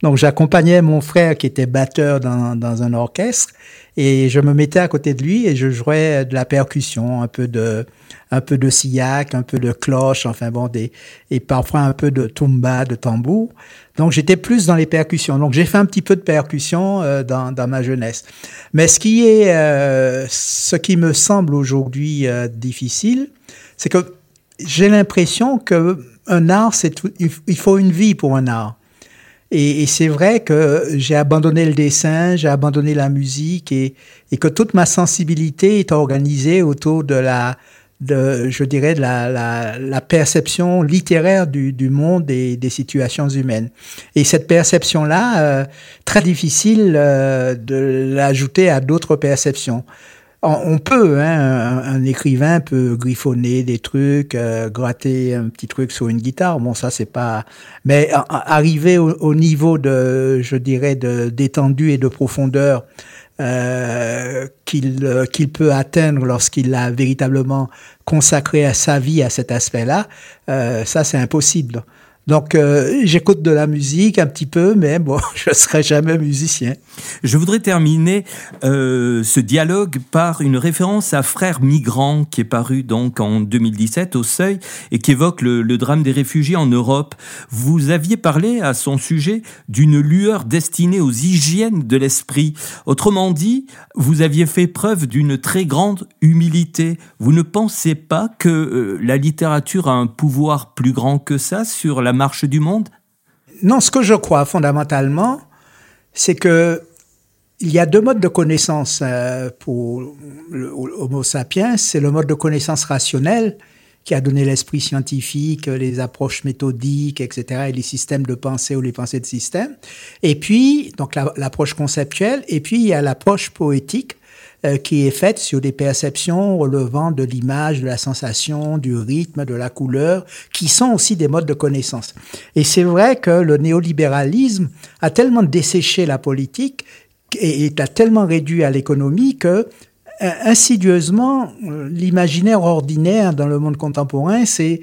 Donc j'accompagnais mon frère qui était batteur dans, dans un orchestre et je me mettais à côté de lui et je jouais de la percussion, un peu de, un peu de sillac, un peu de cloche, enfin bon, des, et parfois un peu de tumba, de tambour. Donc j'étais plus dans les percussions. Donc j'ai fait un petit peu de percussion euh, dans, dans ma jeunesse. Mais ce qui est, euh, ce qui me semble aujourd'hui euh, difficile, c'est que j'ai l'impression que un art, c'est il faut une vie pour un art. Et, c'est vrai que j'ai abandonné le dessin, j'ai abandonné la musique et, que toute ma sensibilité est organisée autour de la, je dirais, de la, perception littéraire du, du monde et des situations humaines. Et cette perception-là, euh, très difficile euh, de l'ajouter à d'autres perceptions. On, peut, hein, un, écrivain peut griffonner des trucs, euh, gratter un petit truc sur une guitare. Bon, ça c'est pas. Mais arriver au, au, niveau de, je dirais, de d'étendue et de profondeur euh, qu'il euh, qu'il peut atteindre lorsqu'il a véritablement consacré à sa vie à cet aspect-là, ça c'est impossible. Donc euh, j'écoute de la musique un petit peu, mais bon, [laughs] je serai jamais musicien. Je voudrais terminer euh, ce dialogue par une référence à Frères migrants qui est paru donc en 2017 au Seuil et qui évoque le, le drame des réfugiés en Europe. Vous aviez parlé à son sujet d'une lueur destinée aux hygiènes de l'esprit. Autrement dit, vous aviez fait preuve d'une très grande humilité. Vous ne pensez pas que euh, la littérature a un pouvoir plus grand que ça sur la marche du monde? Non, ce que je crois fondamentalement, c'est que il y a deux modes de connaissance euh, pour l'Homo sapiens. C'est le mode de connaissance rationnel qui a donné l'esprit scientifique, les approches méthodiques, etc., et les systèmes de pensée ou les pensées de système. Et puis, donc l'approche conceptuelle, et puis il y a l'approche poétique euh, qui est faite sur des perceptions relevant de l'image, de la sensation, du rythme, de la couleur, qui sont aussi des modes de connaissance. Et c'est vrai que le néolibéralisme a tellement desséché la politique et, a tellement réduit à l'économie que euh, insidieusement, l'imaginaire ordinaire dans le monde contemporain, c'est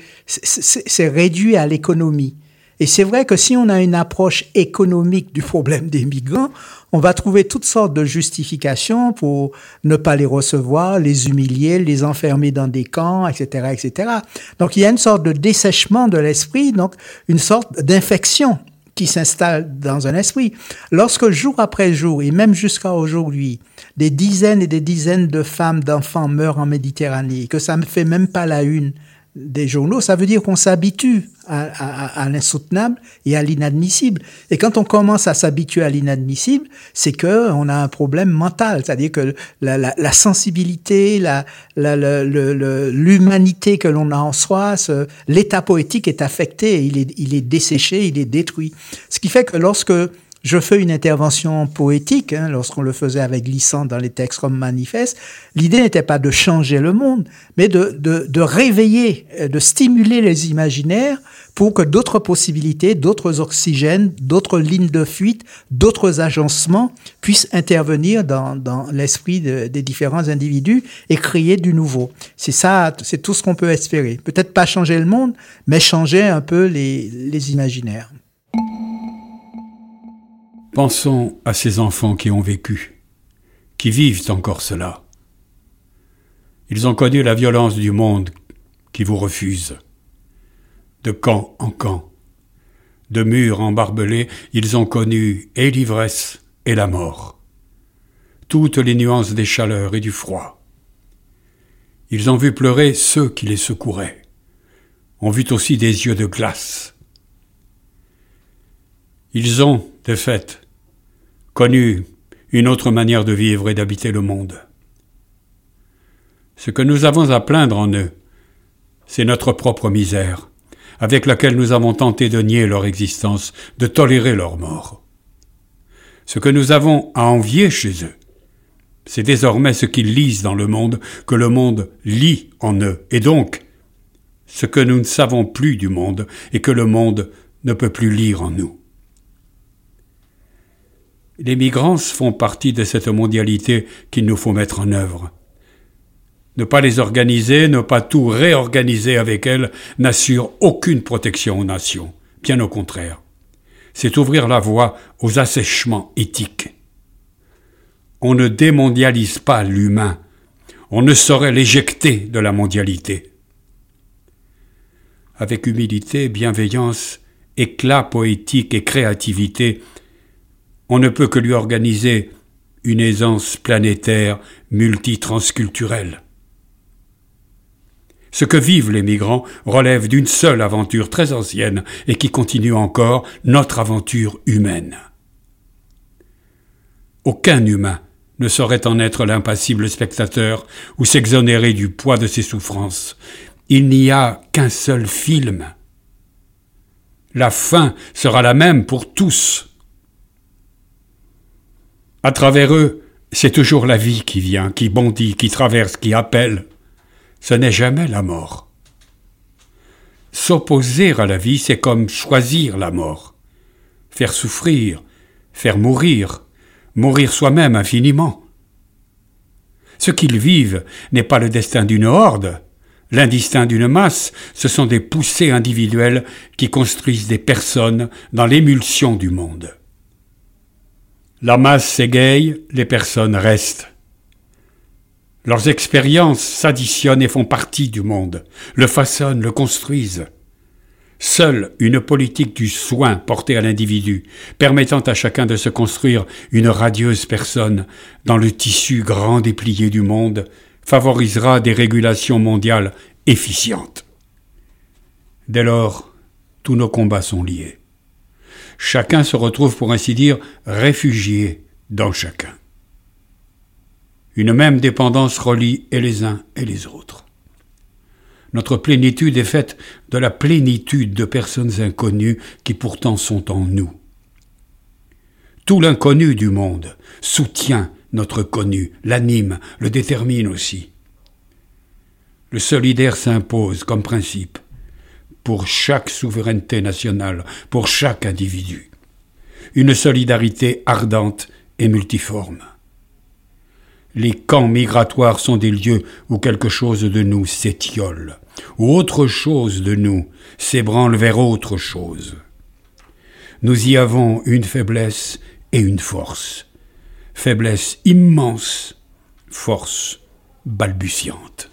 réduit à l'économie. Et c'est vrai que si on a une approche économique du problème des migrants, on va trouver toutes sortes de justifications pour ne pas les recevoir, les humilier, les enfermer dans des camps, etc., etc. Donc il y a une sorte de dessèchement de l'esprit, donc une sorte d'infection qui s'installe dans un esprit. Lorsque jour après jour, et même jusqu'à aujourd'hui, des dizaines et des dizaines de femmes, d'enfants meurent en Méditerranée, que ça ne fait même pas la une des journaux, ça veut dire qu'on s'habitue à, à, à l'insoutenable et à l'inadmissible. Et quand on commence à s'habituer à l'inadmissible, c'est que on a un problème mental, c'est-à-dire que la, la, la sensibilité, la, l'humanité que l'on a en soi, l'état poétique est affecté, il est, il est desséché, il est détruit. Ce qui fait que lorsque je fais une intervention poétique, hein, lorsqu'on le faisait avec Glissant dans les textes comme Manifeste. L'idée n'était pas de changer le monde, mais de, de, de réveiller, euh, de stimuler les imaginaires pour que d'autres possibilités, d'autres oxygènes, d'autres lignes de fuite, d'autres agencements puissent intervenir dans, dans l'esprit de, des différents individus et créer du nouveau. C'est ça, c'est tout ce qu'on peut espérer. Peut-être pas changer le monde, mais changer un peu les, les imaginaires. Pensons à ces enfants qui ont vécu, qui vivent encore cela. Ils ont connu la violence du monde qui vous refuse. De camp en camp, de mur en barbelé, ils ont connu et l'ivresse et la mort, toutes les nuances des chaleurs et du froid. Ils ont vu pleurer ceux qui les secouraient, ont vu aussi des yeux de glace. Ils ont, de fait, connu une autre manière de vivre et d'habiter le monde. Ce que nous avons à plaindre en eux, c'est notre propre misère, avec laquelle nous avons tenté de nier leur existence, de tolérer leur mort. Ce que nous avons à envier chez eux, c'est désormais ce qu'ils lisent dans le monde que le monde lit en eux, et donc ce que nous ne savons plus du monde et que le monde ne peut plus lire en nous. Les migrants font partie de cette mondialité qu'il nous faut mettre en œuvre. Ne pas les organiser, ne pas tout réorganiser avec elles n'assure aucune protection aux nations. Bien au contraire. C'est ouvrir la voie aux assèchements éthiques. On ne démondialise pas l'humain. On ne saurait l'éjecter de la mondialité. Avec humilité, bienveillance, éclat poétique et créativité, on ne peut que lui organiser une aisance planétaire multitransculturelle. Ce que vivent les migrants relève d'une seule aventure très ancienne et qui continue encore notre aventure humaine. Aucun humain ne saurait en être l'impassible spectateur ou s'exonérer du poids de ses souffrances. Il n'y a qu'un seul film. La fin sera la même pour tous. À travers eux, c'est toujours la vie qui vient, qui bondit, qui traverse, qui appelle. Ce n'est jamais la mort. S'opposer à la vie, c'est comme choisir la mort. Faire souffrir, faire mourir, mourir soi-même infiniment. Ce qu'ils vivent n'est pas le destin d'une horde, l'indistinct d'une masse, ce sont des poussées individuelles qui construisent des personnes dans l'émulsion du monde. La masse s'égaye, les personnes restent. Leurs expériences s'additionnent et font partie du monde, le façonnent, le construisent. Seule une politique du soin portée à l'individu, permettant à chacun de se construire une radieuse personne dans le tissu grand déplié du monde, favorisera des régulations mondiales efficientes. Dès lors, tous nos combats sont liés. Chacun se retrouve, pour ainsi dire, réfugié dans chacun. Une même dépendance relie les uns et les autres. Notre plénitude est faite de la plénitude de personnes inconnues qui pourtant sont en nous. Tout l'inconnu du monde soutient notre connu, l'anime, le détermine aussi. Le solidaire s'impose comme principe pour chaque souveraineté nationale, pour chaque individu. Une solidarité ardente et multiforme. Les camps migratoires sont des lieux où quelque chose de nous s'étiole ou autre chose de nous s'ébranle vers autre chose. Nous y avons une faiblesse et une force. Faiblesse immense, force balbutiante.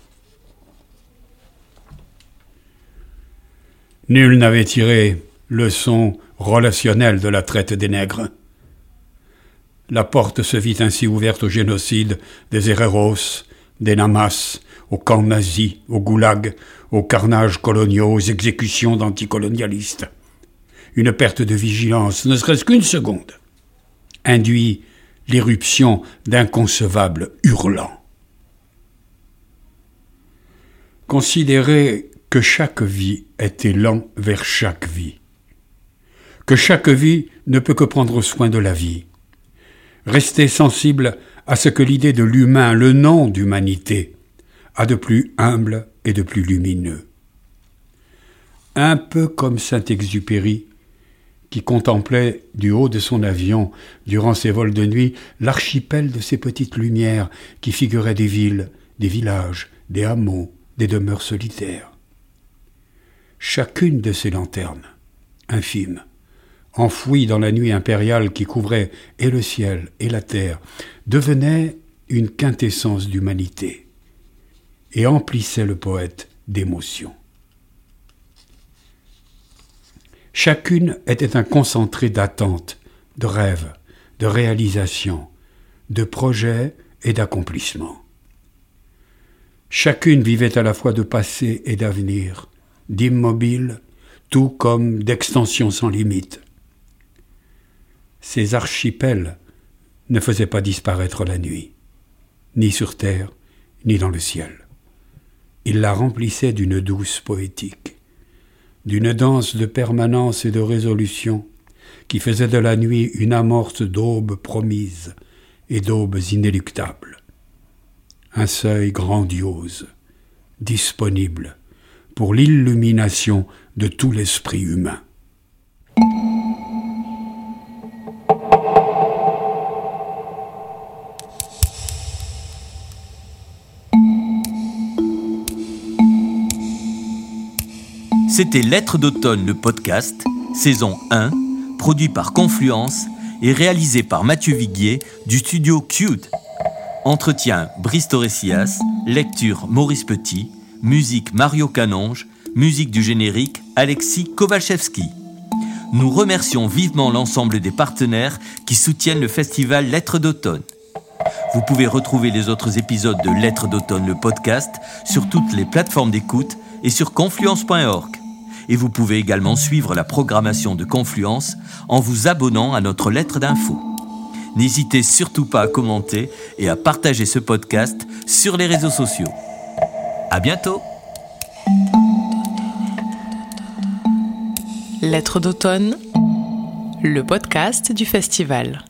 Nul n'avait tiré leçon relationnelle de la traite des nègres. La porte se vit ainsi ouverte au génocide des Herreros, des Namas, aux camps nazis, aux goulags, aux carnages coloniaux, aux exécutions d'anticolonialistes. Une perte de vigilance, ne serait-ce qu'une seconde, induit l'éruption d'inconcevables hurlants. Considérez que chaque vie est élan vers chaque vie, que chaque vie ne peut que prendre soin de la vie. Restez sensible à ce que l'idée de l'humain, le nom d'humanité, a de plus humble et de plus lumineux. Un peu comme Saint-Exupéry, qui contemplait du haut de son avion, durant ses vols de nuit, l'archipel de ces petites lumières qui figuraient des villes, des villages, des hameaux, des demeures solitaires. Chacune de ces lanternes, infime, enfouie dans la nuit impériale qui couvrait et le ciel et la terre, devenait une quintessence d'humanité et emplissait le poète d'émotions. Chacune était un concentré d'attentes, de rêves, de réalisations, de projets et d'accomplissements. Chacune vivait à la fois de passé et d'avenir, d'immobile, tout comme d'extension sans limite. Ces archipels ne faisaient pas disparaître la nuit, ni sur terre, ni dans le ciel il la remplissait d'une douce poétique, d'une danse de permanence et de résolution qui faisait de la nuit une amorce d'aubes promises et d'aubes inéluctables. Un seuil grandiose, disponible pour l'illumination de tout l'esprit humain. C'était Lettres d'automne, le podcast, saison 1, produit par Confluence et réalisé par Mathieu Viguier du studio Cute. Entretien Brice Torresias, lecture Maurice Petit, musique Mario Canonge, musique du générique Alexis Kowalczewski. Nous remercions vivement l'ensemble des partenaires qui soutiennent le festival Lettres d'automne. Vous pouvez retrouver les autres épisodes de Lettres d'automne, le podcast, sur toutes les plateformes d'écoute et sur confluence.org et vous pouvez également suivre la programmation de Confluence en vous abonnant à notre lettre d'info. N'hésitez surtout pas à commenter et à partager ce podcast sur les réseaux sociaux. À bientôt! Lettres d'automne, le podcast du festival.